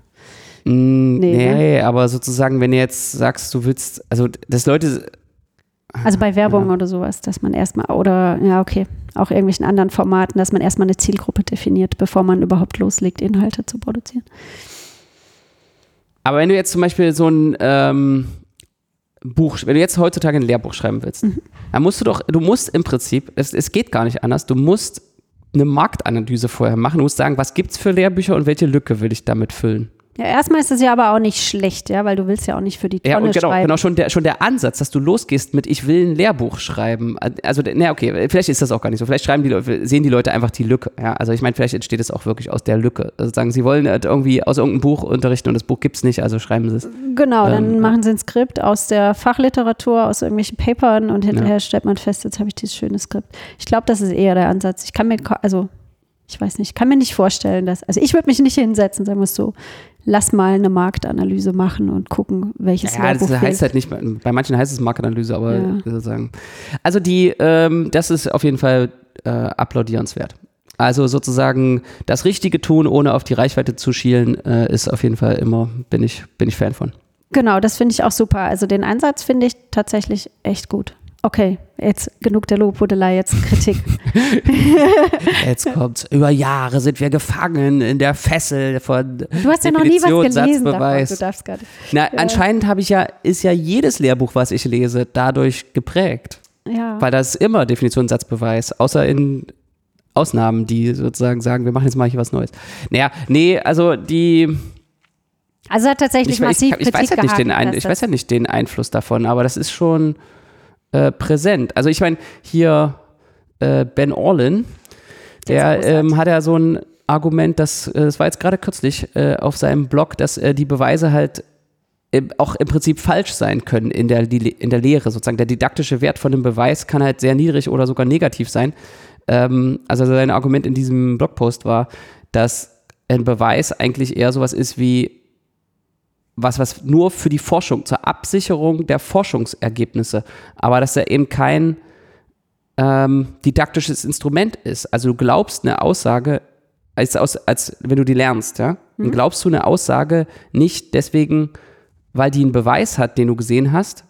Mm, Nee, nee, aber sozusagen, wenn du jetzt sagst, du willst, also dass Leute, Also bei Werbung oder sowas, dass man erstmal, oder ja, okay, auch irgendwelchen anderen Formaten, dass man erstmal eine Zielgruppe definiert, bevor man überhaupt loslegt, Inhalte zu produzieren. aber wenn du jetzt zum Beispiel so ein ähm, Buch, wenn du jetzt heutzutage ein Lehrbuch schreiben willst, Mhm. dann musst du doch, du musst im Prinzip, es, es geht gar nicht anders, du musst eine Marktanalyse vorher machen, du musst sagen, was gibt's für Lehrbücher und welche Lücke will ich damit füllen. Ja, erstmal ist es ja aber auch nicht schlecht, ja, weil du willst ja auch nicht für die Tonne Ja, und genau, schreiben. genau schon der, schon der Ansatz, dass du losgehst mit, ich will ein Lehrbuch schreiben. Also, na okay, vielleicht ist das auch gar nicht so. Vielleicht schreiben die Leute, sehen die Leute einfach die Lücke. Ja, also ich meine, vielleicht entsteht es auch wirklich aus der Lücke. Also sagen, sie wollen halt irgendwie aus irgendeinem Buch unterrichten und das Buch gibt's nicht, also schreiben sie es. Genau, dann Ähm, machen sie ein Skript aus der Fachliteratur, aus irgendwelchen Papern und hinterher stellt man fest, jetzt habe ich dieses schöne Skript. Ich glaube, das ist eher der Ansatz. Ich kann mir, also ich weiß nicht, ich kann mir nicht vorstellen, dass, also ich würde mich nicht hinsetzen, sagen wir es so, lass mal eine Marktanalyse machen und gucken, welches Ja, das Lehrbuch heißt fehlt. halt nicht, bei manchen heißt es Marktanalyse, aber Ja. sozusagen. Also die, ähm, das ist auf jeden Fall äh, applaudierenswert. Also sozusagen das Richtige tun, ohne auf die Reichweite zu schielen, äh, ist auf jeden Fall immer, bin ich, bin ich Fan von. Genau, das finde ich auch super. Also den Ansatz finde ich tatsächlich echt gut. Okay, jetzt genug der Lobhudelei, jetzt Kritik. Jetzt kommt's. Über Jahre sind wir gefangen in der Fessel von Du hast ja noch nie was gelesen davon. Du darfst gar nicht. Na, anscheinend habe ich ja, ist ja jedes Lehrbuch, was ich lese, dadurch geprägt. Ja. Weil das ist immer Definition, Satzbeweis, außer in Ausnahmen, die sozusagen sagen, wir machen jetzt mal hier was Neues. Naja, nee, also die, Also hat tatsächlich ich, ich, massiv ich, ich weiß Kritik ja nicht den gehabt, ein, ich weiß ja nicht den Einfluss davon, aber das ist schon äh, präsent. Also ich meine, hier äh, Ben Orlin, Der ähm, hat ja so ein Argument, das, äh, das war jetzt gerade kürzlich äh, auf seinem Blog, dass äh, die Beweise halt auch im Prinzip falsch sein können in der, in der Lehre. Sozusagen der didaktische Wert von dem Beweis kann halt sehr niedrig oder sogar negativ sein. Ähm, also sein Argument in diesem Blogpost war, dass ein Beweis eigentlich eher sowas ist wie was, was nur für die Forschung, zur Absicherung der Forschungsergebnisse, aber dass er eben kein ähm, didaktisches Instrument ist. Also du glaubst eine Aussage, als, als, als wenn du die lernst, ja, dann glaubst du eine Aussage nicht deswegen, weil die einen Beweis hat, den du gesehen hast,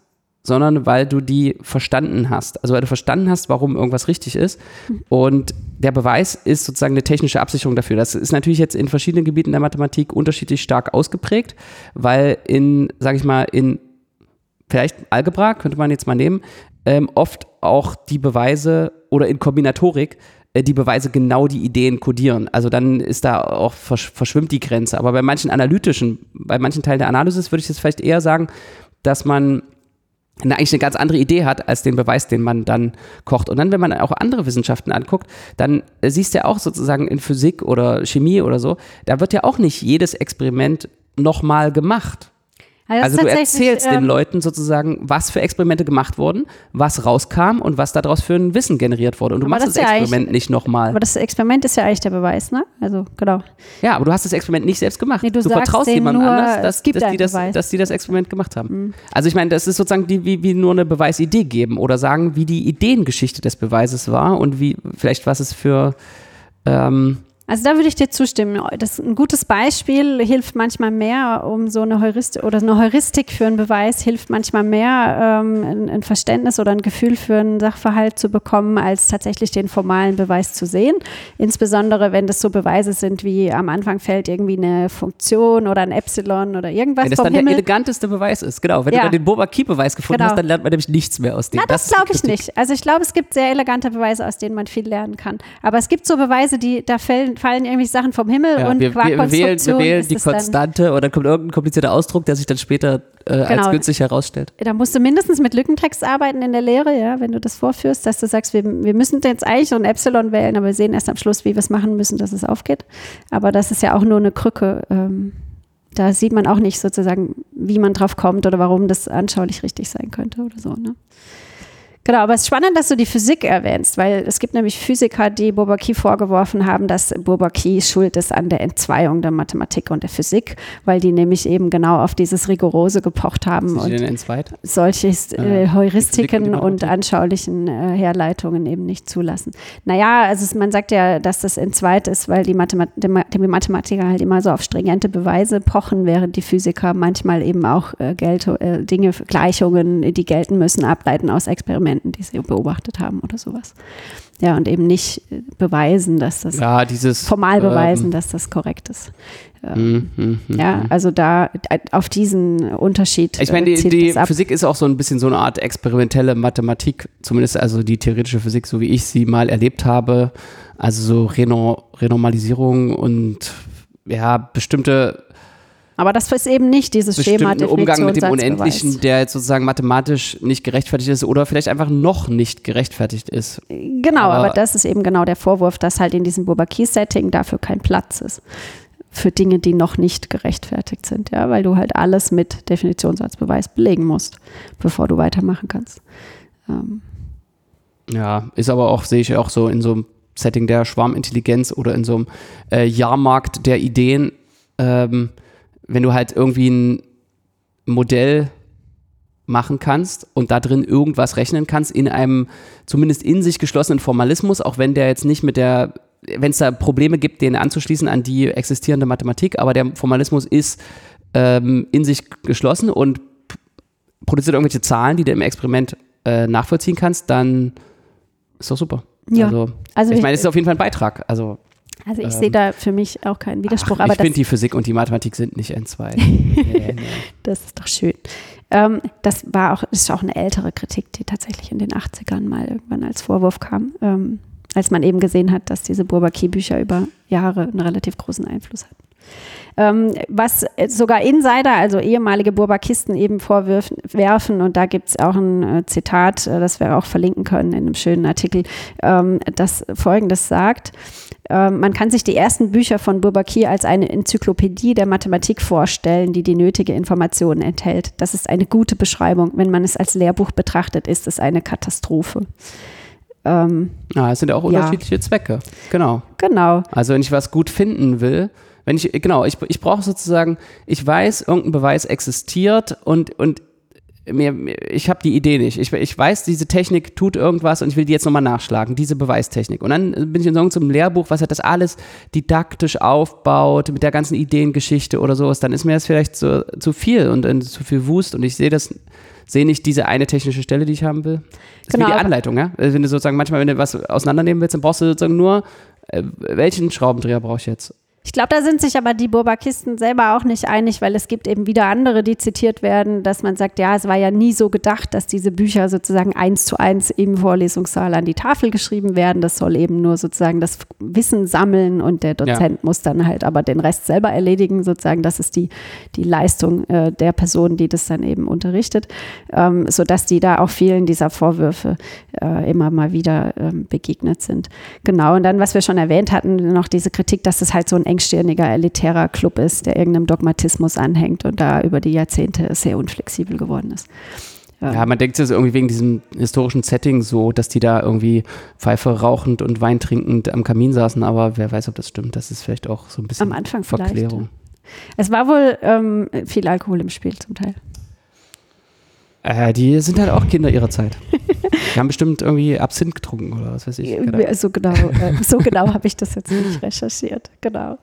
sondern weil du die verstanden hast. Also weil du verstanden hast, warum irgendwas richtig ist. Und der Beweis ist sozusagen eine technische Absicherung dafür. Das ist natürlich jetzt in verschiedenen Gebieten der Mathematik unterschiedlich stark ausgeprägt, weil in, sage ich mal, in vielleicht Algebra könnte man jetzt mal nehmen, ähm, oft auch die Beweise oder in Kombinatorik äh, die Beweise genau die Ideen kodieren. Also dann ist da auch versch verschwimmt die Grenze. Aber bei manchen analytischen, bei manchen Teilen der Analysis würde ich jetzt vielleicht eher sagen, dass man eigentlich eine ganz andere Idee hat als den Beweis, den man dann kocht. Und dann, wenn man auch andere Wissenschaften anguckt, dann äh, siehst du ja auch sozusagen in Physik oder Chemie oder so, da wird ja auch nicht jedes Experiment nochmal gemacht. Also, du erzählst ähm, den Leuten sozusagen, was für Experimente gemacht wurden, was rauskam und was daraus für ein Wissen generiert wurde. Und du machst das, das Experiment nicht nochmal. Aber das Experiment ist ja eigentlich der Beweis, ne? Also genau. Ja, aber du hast das Experiment nicht selbst gemacht. Nee, du, du vertraust jemandem anders, dass, dass, die das, dass die das Experiment gemacht haben. Mhm. Also ich meine, das ist sozusagen die, wie, wie nur eine Beweisidee geben oder sagen, wie die Ideengeschichte des Beweises war und wie vielleicht was es für ähm, also da würde ich dir zustimmen. Das ein gutes Beispiel hilft manchmal mehr, um so eine Heuristik oder eine Heuristik für einen Beweis hilft manchmal mehr, ähm, ein, ein, Verständnis oder ein Gefühl für einen Sachverhalt zu bekommen, als tatsächlich den formalen Beweis zu sehen. Insbesondere wenn das so Beweise sind wie am Anfang fällt irgendwie eine Funktion oder ein Epsilon oder irgendwas. Wenn das vom dann Himmel. der eleganteste Beweis ist, genau. Wenn ja. du dann den Boba-Key-Beweis gefunden genau. hast, dann lernt man nämlich nichts mehr aus dem. Na, das, das glaube ich nicht. Also ich glaube, es gibt sehr elegante Beweise, aus denen man viel lernen kann. Aber es gibt so Beweise, die da fällen fallen irgendwie Sachen vom Himmel ja, und wir, wir, wir wählen, wir wählen die Konstante dann kommt irgendein komplizierter Ausdruck, der sich dann später äh, genau. als günstig herausstellt. Da musst du mindestens mit Lückentext arbeiten in der Lehre, ja, wenn du das vorführst, dass du sagst, wir, wir müssen jetzt eigentlich so ein Epsilon wählen, aber wir sehen erst am Schluss, wie wir es machen müssen, dass es aufgeht. Aber das ist ja auch nur eine Krücke. Ähm, da sieht man auch nicht sozusagen, wie man drauf kommt oder warum das anschaulich richtig sein könnte oder so. Ne? Genau, aber es ist spannend, dass du die Physik erwähnst, weil es gibt nämlich Physiker, die Bourbaki vorgeworfen haben, dass Bourbaki schuld ist an der Entzweiung der Mathematik und der Physik, weil die nämlich eben genau auf dieses Rigorose gepocht haben und solche äh, Heuristiken und, und anschaulichen äh, Herleitungen eben nicht zulassen. Naja, also man sagt ja, dass das entzweit ist, weil die, Mathemat die Mathematiker halt immer so auf stringente Beweise pochen, während die Physiker manchmal eben auch äh, Geld, äh, Dinge, Gleichungen, die gelten müssen, ableiten aus Experimenten Experimenten, die sie beobachtet haben oder sowas. Ja, und eben nicht beweisen, dass das ja, dieses, formal beweisen, ähm, dass das korrekt ist. Ähm, mm, mm, mm, ja, also da auf diesen Unterschied. Ich meine, die, die Physik ist auch so ein bisschen so eine Art experimentelle Mathematik, zumindest also die theoretische Physik, so wie ich sie mal erlebt habe. Also so Reno Renormalisierung und ja, bestimmte aber das ist eben nicht dieses Schema der Umgang mit dem Unendlichen, der jetzt sozusagen mathematisch nicht gerechtfertigt ist oder vielleicht einfach noch nicht gerechtfertigt ist. Genau, aber, aber das ist eben genau der Vorwurf, dass halt in diesem Bourbaki-Setting dafür kein Platz ist. Für Dinge, die noch nicht gerechtfertigt sind, ja, weil du halt alles mit Definitionssatzbeweis belegen musst, bevor du weitermachen kannst. Ähm. Ja, ist aber auch, sehe ich auch so in so einem Setting der Schwarmintelligenz oder in so einem äh, Jahrmarkt der Ideen. Ähm, wenn du halt irgendwie ein Modell machen kannst und da drin irgendwas rechnen kannst in einem zumindest in sich geschlossenen Formalismus, auch wenn der jetzt nicht mit der, wenn es da Probleme gibt, den anzuschließen an die existierende Mathematik, aber der Formalismus ist ähm, in sich geschlossen und produziert irgendwelche Zahlen, die du im Experiment äh, nachvollziehen kannst, dann ist doch super. Ja. Also, also ich meine, es ist auf jeden Fall ein Beitrag. Also also ich ähm, sehe da für mich auch keinen Widerspruch. Ach, ich finde, die Physik und die Mathematik sind nicht entzweit. nee, nee. Das ist doch schön. Ähm, das war auch, ist auch eine ältere Kritik, die tatsächlich in den 80ern mal irgendwann als Vorwurf kam, ähm, als man eben gesehen hat, dass diese Bourbaki-Bücher über Jahre einen relativ großen Einfluss hatten. Ähm, was sogar Insider, also ehemalige Burbakisten eben vorwerfen, und da gibt es auch ein äh, Zitat, äh, das wir auch verlinken können in einem schönen Artikel, ähm, das folgendes sagt. Ähm, man kann sich die ersten Bücher von Bourbaki als eine Enzyklopädie der Mathematik vorstellen, die die nötige Information enthält. Das ist eine gute Beschreibung. Wenn man es als Lehrbuch betrachtet, ist es eine Katastrophe. Ähm, ah, es sind ja auch unterschiedliche ja. Zwecke. Genau. Genau. Also wenn ich was gut finden will, wenn ich, genau, ich, ich brauche sozusagen, ich weiß, irgendein Beweis existiert und, und mir, ich habe die Idee nicht. Ich, ich weiß, diese Technik tut irgendwas und ich will die jetzt nochmal nachschlagen, diese Beweistechnik. Und dann bin ich in so einem Lehrbuch, was halt das alles didaktisch aufbaut, mit der ganzen Ideengeschichte oder sowas, dann ist mir das vielleicht zu, zu viel und, und zu viel Wust und ich sehe das, sehe nicht diese eine technische Stelle, die ich haben will. Das genau, ist wie die Anleitung, ja. Also wenn du sozusagen manchmal, wenn du was auseinandernehmen willst, dann brauchst du sozusagen nur, äh, welchen Schraubendreher brauche ich jetzt? Ich glaube, da sind sich aber die Burbakisten selber auch nicht einig, weil es gibt eben wieder andere, die zitiert werden, dass man sagt, ja, es war ja nie so gedacht, dass diese Bücher sozusagen eins zu eins im Vorlesungssaal an die Tafel geschrieben werden. Das soll eben nur sozusagen das Wissen sammeln und der Dozent ja. muss dann halt aber den Rest selber erledigen, sozusagen. Das ist die, die Leistung äh, der Person, die das dann eben unterrichtet, ähm, sodass die da auch vielen dieser Vorwürfe äh, immer mal wieder äh, begegnet sind. Genau. Und dann, was wir schon erwähnt hatten, noch diese Kritik, dass es halt so ein engstirniger, elitärer Club ist, der irgendeinem Dogmatismus anhängt und da über die Jahrzehnte sehr unflexibel geworden ist. Ja, man denkt es irgendwie wegen diesem historischen Setting so, dass die da irgendwie Pfeife rauchend und Wein trinkend am Kamin saßen, aber wer weiß, ob das stimmt. Das ist vielleicht auch so ein bisschen am Anfang Verklärung. Es war wohl ähm, viel Alkohol im Spiel zum Teil. Äh, die sind halt auch Kinder ihrer Zeit. Die haben bestimmt irgendwie Absinth getrunken oder was weiß ich. Genau. So genau, äh, so genau habe ich das jetzt nicht recherchiert. Genau.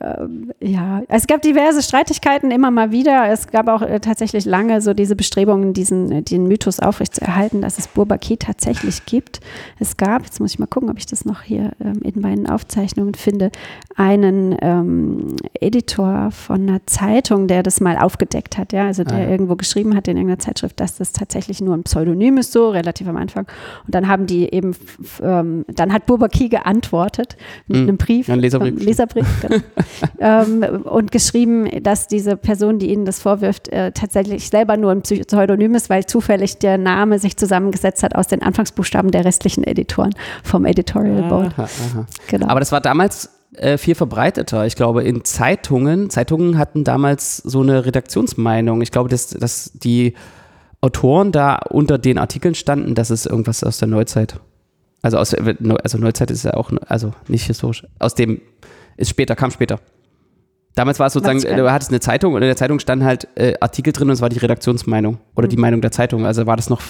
Ähm, ja, es gab diverse Streitigkeiten immer mal wieder. Es gab auch äh, tatsächlich lange so diese Bestrebungen, diesen äh, den Mythos aufrechtzuerhalten, dass es Bourbaki tatsächlich gibt. Es gab, jetzt muss ich mal gucken, ob ich das noch hier ähm, in meinen Aufzeichnungen finde, einen ähm, Editor von einer Zeitung, der das mal aufgedeckt hat. Ja, also der ah, ja. irgendwo geschrieben hat in irgendeiner Zeitschrift, dass das tatsächlich nur ein Pseudonym ist, so relativ am Anfang. Und dann haben die eben, ähm, dann hat Bourbaki geantwortet mit mhm. einem Brief, ein Leserbrief, ähm, Leserbrief genau, ähm, und geschrieben, dass diese Person, die ihnen das vorwirft, äh, tatsächlich selber nur ein Pseudonym ist, weil zufällig der Name sich zusammengesetzt hat aus den Anfangsbuchstaben der restlichen Editoren vom Editorial Board. Aha, aha. Genau. Aber das war damals äh, viel verbreiteter. Ich glaube, in Zeitungen, Zeitungen hatten damals so eine Redaktionsmeinung. Ich glaube, dass, dass die Autoren da unter den Artikeln standen, das ist irgendwas aus der Neuzeit. Also aus also Neuzeit ist ja auch also nicht historisch. Aus dem ist später kam später. Damals war es sozusagen, du hattest eine Zeitung und in der Zeitung standen halt äh, Artikel drin und es war die Redaktionsmeinung oder mhm. die Meinung der Zeitung. Also war das noch,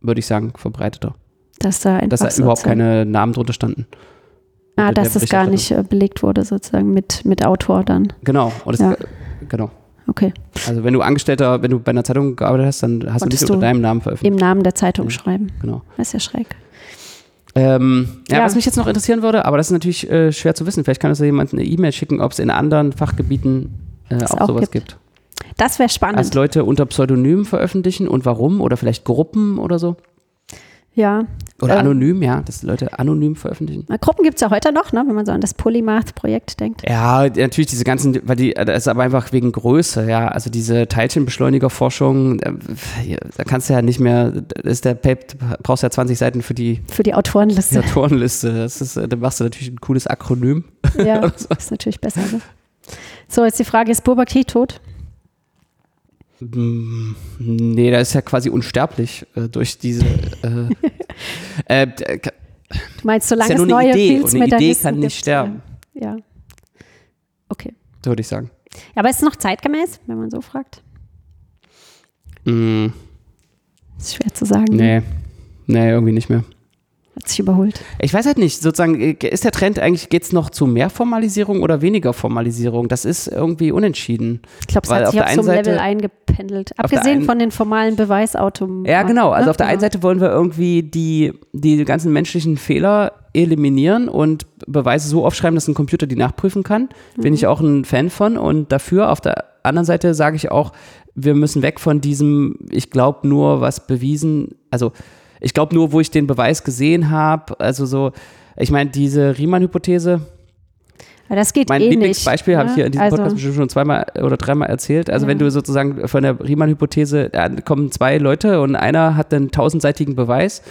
würde ich sagen, verbreiteter. Dass da, Dass da überhaupt keine Namen drunter standen. Ah, dass das gar nicht äh, belegt wurde, sozusagen mit, mit Autor dann. Genau, und das, ja. genau. Okay. Also wenn du Angestellter, wenn du bei einer Zeitung gearbeitet hast, dann hast Konntest du nicht unter deinem Namen veröffentlicht. Im Namen der Zeitung ja. schreiben. Genau. Das ist ja schräg. Ähm, ja, ja, was mich jetzt noch interessieren würde, aber das ist natürlich äh, schwer zu wissen. Vielleicht kann uns ja jemand eine E-Mail schicken, ob es in anderen Fachgebieten äh, auch, auch, sowas gibt. gibt. Das wäre spannend. Als Leute unter Pseudonymen veröffentlichen und warum oder vielleicht Gruppen oder so. Ja. Oder ähm, anonym, ja, dass Leute anonym veröffentlichen. Gruppen gibt es ja heute noch, ne, wenn man so an das Polymath-Projekt denkt. Ja, natürlich diese ganzen, weil die, das ist aber einfach wegen Größe, ja. Also diese Teilchenbeschleunigerforschung, da kannst du ja nicht mehr, ist der Pape, brauchst ja 20 Seiten für die, für die Autorenliste. Die Autorenliste. Das ist, da machst du natürlich ein cooles Akronym. Ja, so. ist natürlich besser. Ne? So, jetzt die Frage, ist Bourbaki tot? Mm, nee, der ist ja quasi unsterblich äh, durch diese. Äh, äh, du meinst, solange ist ja es neue Idee, Fields eine Idee kann nicht sterben. Ja. Okay. So würde ich sagen. Ja, aber ist es noch zeitgemäß, wenn man so fragt? Mm. Ist schwer zu sagen. Nee. Nee, irgendwie nicht mehr. Hat sich überholt. Ich weiß halt nicht, sozusagen, äh, ist der Trend eigentlich, geht es noch zu mehr Formalisierung oder weniger Formalisierung? Das ist irgendwie unentschieden. Ich glaube, es hat sich auf, auf so einem Level eingependelt. Abgesehen von den formalen Beweisautomaten. Ja, genau. Also ne? auf der einen Seite wollen wir irgendwie die, die ganzen menschlichen Fehler eliminieren und Beweise so aufschreiben, dass ein Computer die nachprüfen kann. Bin mhm. ich auch ein Fan von und dafür. Auf der anderen Seite sage ich auch, wir müssen weg von diesem, ich glaube nur, was bewiesen, also ich glaube nur, wo ich den Beweis gesehen habe, also so, ich meine, diese Riemann-Hypothese. Das geht mein eh Lieblingsbeispiel habe ich hier in diesem also, Podcast bestimmt schon zweimal oder dreimal erzählt. Also ja. wenn du sozusagen von der Riemann-Hypothese, da kommen zwei Leute und einer hat einen tausendseitigen Beweis,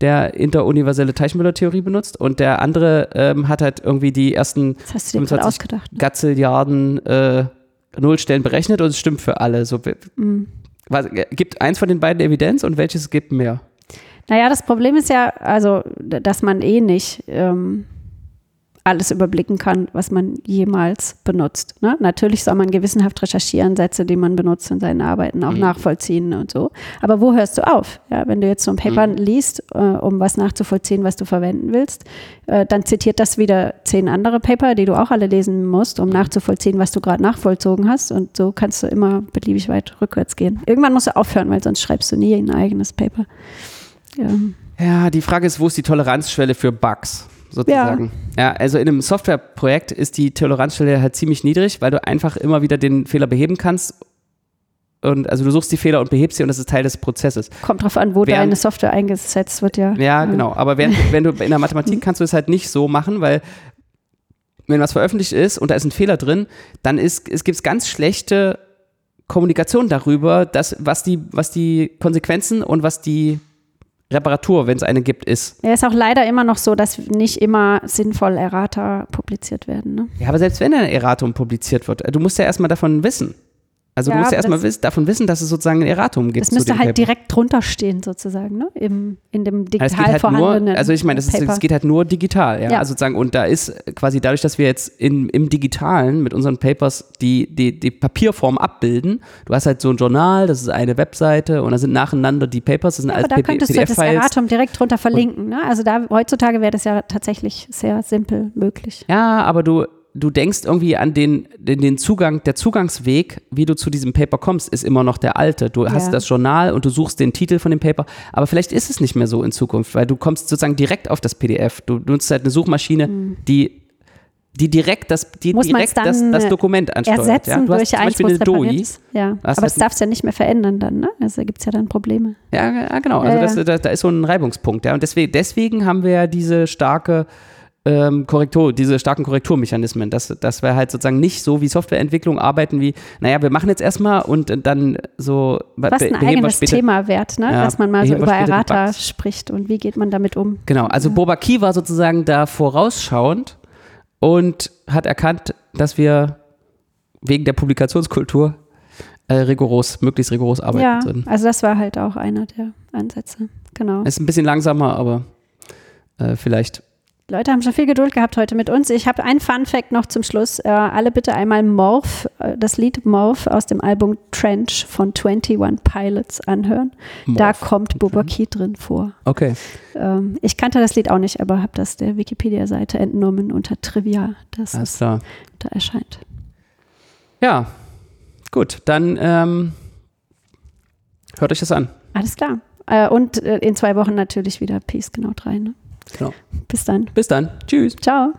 der interuniverselle Teilchenmüller-Theorie benutzt und der andere ähm, hat halt irgendwie die ersten 25 Gatzilliarden äh, Nullstellen berechnet und es stimmt für alle. So, mhm. was, gibt eins von den beiden Evidenz und welches gibt mehr? Naja, das Problem ist ja, also, dass man eh nicht ähm, alles überblicken kann, was man jemals benutzt. Ne? Natürlich soll man gewissenhaft recherchieren, Sätze, die man benutzt in seinen Arbeiten auch mhm. nachvollziehen und so. Aber wo hörst du auf? Ja, wenn du jetzt so ein Paper mhm. liest, äh, um was nachzuvollziehen, was du verwenden willst, äh, dann zitiert das wieder zehn andere Paper, die du auch alle lesen musst, um mhm. nachzuvollziehen, was du gerade nachvollzogen hast. Und so kannst du immer beliebig weit rückwärts gehen. Irgendwann musst du aufhören, weil sonst schreibst du nie ein eigenes Paper. Ja. ja, die Frage ist, wo ist die Toleranzschwelle für Bugs? Sozusagen. Ja. ja, also in einem Softwareprojekt ist die Toleranzstelle halt ziemlich niedrig, weil du einfach immer wieder den Fehler beheben kannst. Und also du suchst die Fehler und behebst sie und das ist Teil des Prozesses. Kommt drauf an, wo Während- deine Software eingesetzt wird, ja. Ja, genau. Aber wenn, wenn du in der Mathematik kannst du es halt nicht so machen, weil wenn was veröffentlicht ist und da ist ein Fehler drin, dann ist, es gibt ganz schlechte Kommunikation darüber, dass, was, die, was die Konsequenzen und was die Reparatur, wenn es eine gibt, ist. Ja, ist auch leider immer noch so, dass nicht immer sinnvoll Errata publiziert werden. Ne? Ja, aber selbst wenn ein Erratum publiziert wird, du musst ja erstmal davon wissen. Also Ja, du musst ja aber erstmal wiss, davon wissen, dass es sozusagen ein Erratum gibt. Das müsste halt Paper. direkt drunter stehen, sozusagen, ne? Im, in dem Ja, digital geht halt vorhandenen nur, also ich meine, es geht halt nur digital, ja? Ja. Also sozusagen, und da ist quasi dadurch, dass wir jetzt in, im Digitalen mit unseren Papers die, die, die Papierform abbilden, du hast halt so ein Journal, das ist eine Webseite und da sind nacheinander die Papers, das sind Aber alles da könntest du das. Erratum direkt drunter verlinken. Ne? Also da heutzutage wäre das ja tatsächlich sehr simpel möglich. Ja, aber du, du denkst irgendwie an den, den, Zugang, der Zugangsweg, wie du zu diesem Paper kommst, ist immer noch der alte. Du hast Ja. das Journal und du suchst den Titel von dem Paper, aber vielleicht ist es nicht mehr so in Zukunft, weil du kommst sozusagen direkt auf das PDF. Du nutzt halt eine Suchmaschine, die die direkt das, die. Muss direkt das, das Dokument ansteuert. Ersetzen ja? Du hast durch zum eins, Beispiel eine DOI. Ja, hast aber das darfst du ja nicht mehr verändern dann, ne? Also gibt es ja dann Probleme. Ja, ja genau. Also Ja, das. Da, da ist so ein Reibungspunkt. Ja. Und deswegen, deswegen haben wir ja diese starke ähm, Korrektur, diese starken Korrekturmechanismen, dass, dass wir halt sozusagen nicht so wie Softwareentwicklung arbeiten wie, naja, wir machen jetzt erstmal und dann so Was ein eigenes später- Thema wert, ne? Ja, dass man mal so über Errata spricht und wie geht man damit um. Genau, also Bobaki war sozusagen da vorausschauend und hat erkannt, dass wir wegen der Publikationskultur äh, rigoros, möglichst rigoros arbeiten Ja, sollten. also das war halt auch einer der Ansätze. Genau. Ist ein bisschen langsamer, aber äh, vielleicht. Leute haben schon viel Geduld gehabt heute mit uns. Ich habe einen Fun Fact noch zum Schluss. Äh, alle bitte einmal Morph, äh, das Lied Morph aus dem Album Trench von 21 Pilots anhören. Da Morph. kommt Bubaki drin vor. Okay. Ähm, ich kannte das Lied auch nicht, aber habe das der Wikipedia-Seite entnommen unter Trivia, dass es da erscheint. Ja, gut, dann ähm, hört euch das an. Alles klar. Äh, und äh, in zwei Wochen natürlich wieder Peace genau drei. Ne? Genau. Bis dann. Bis dann. Tschüss. Ciao.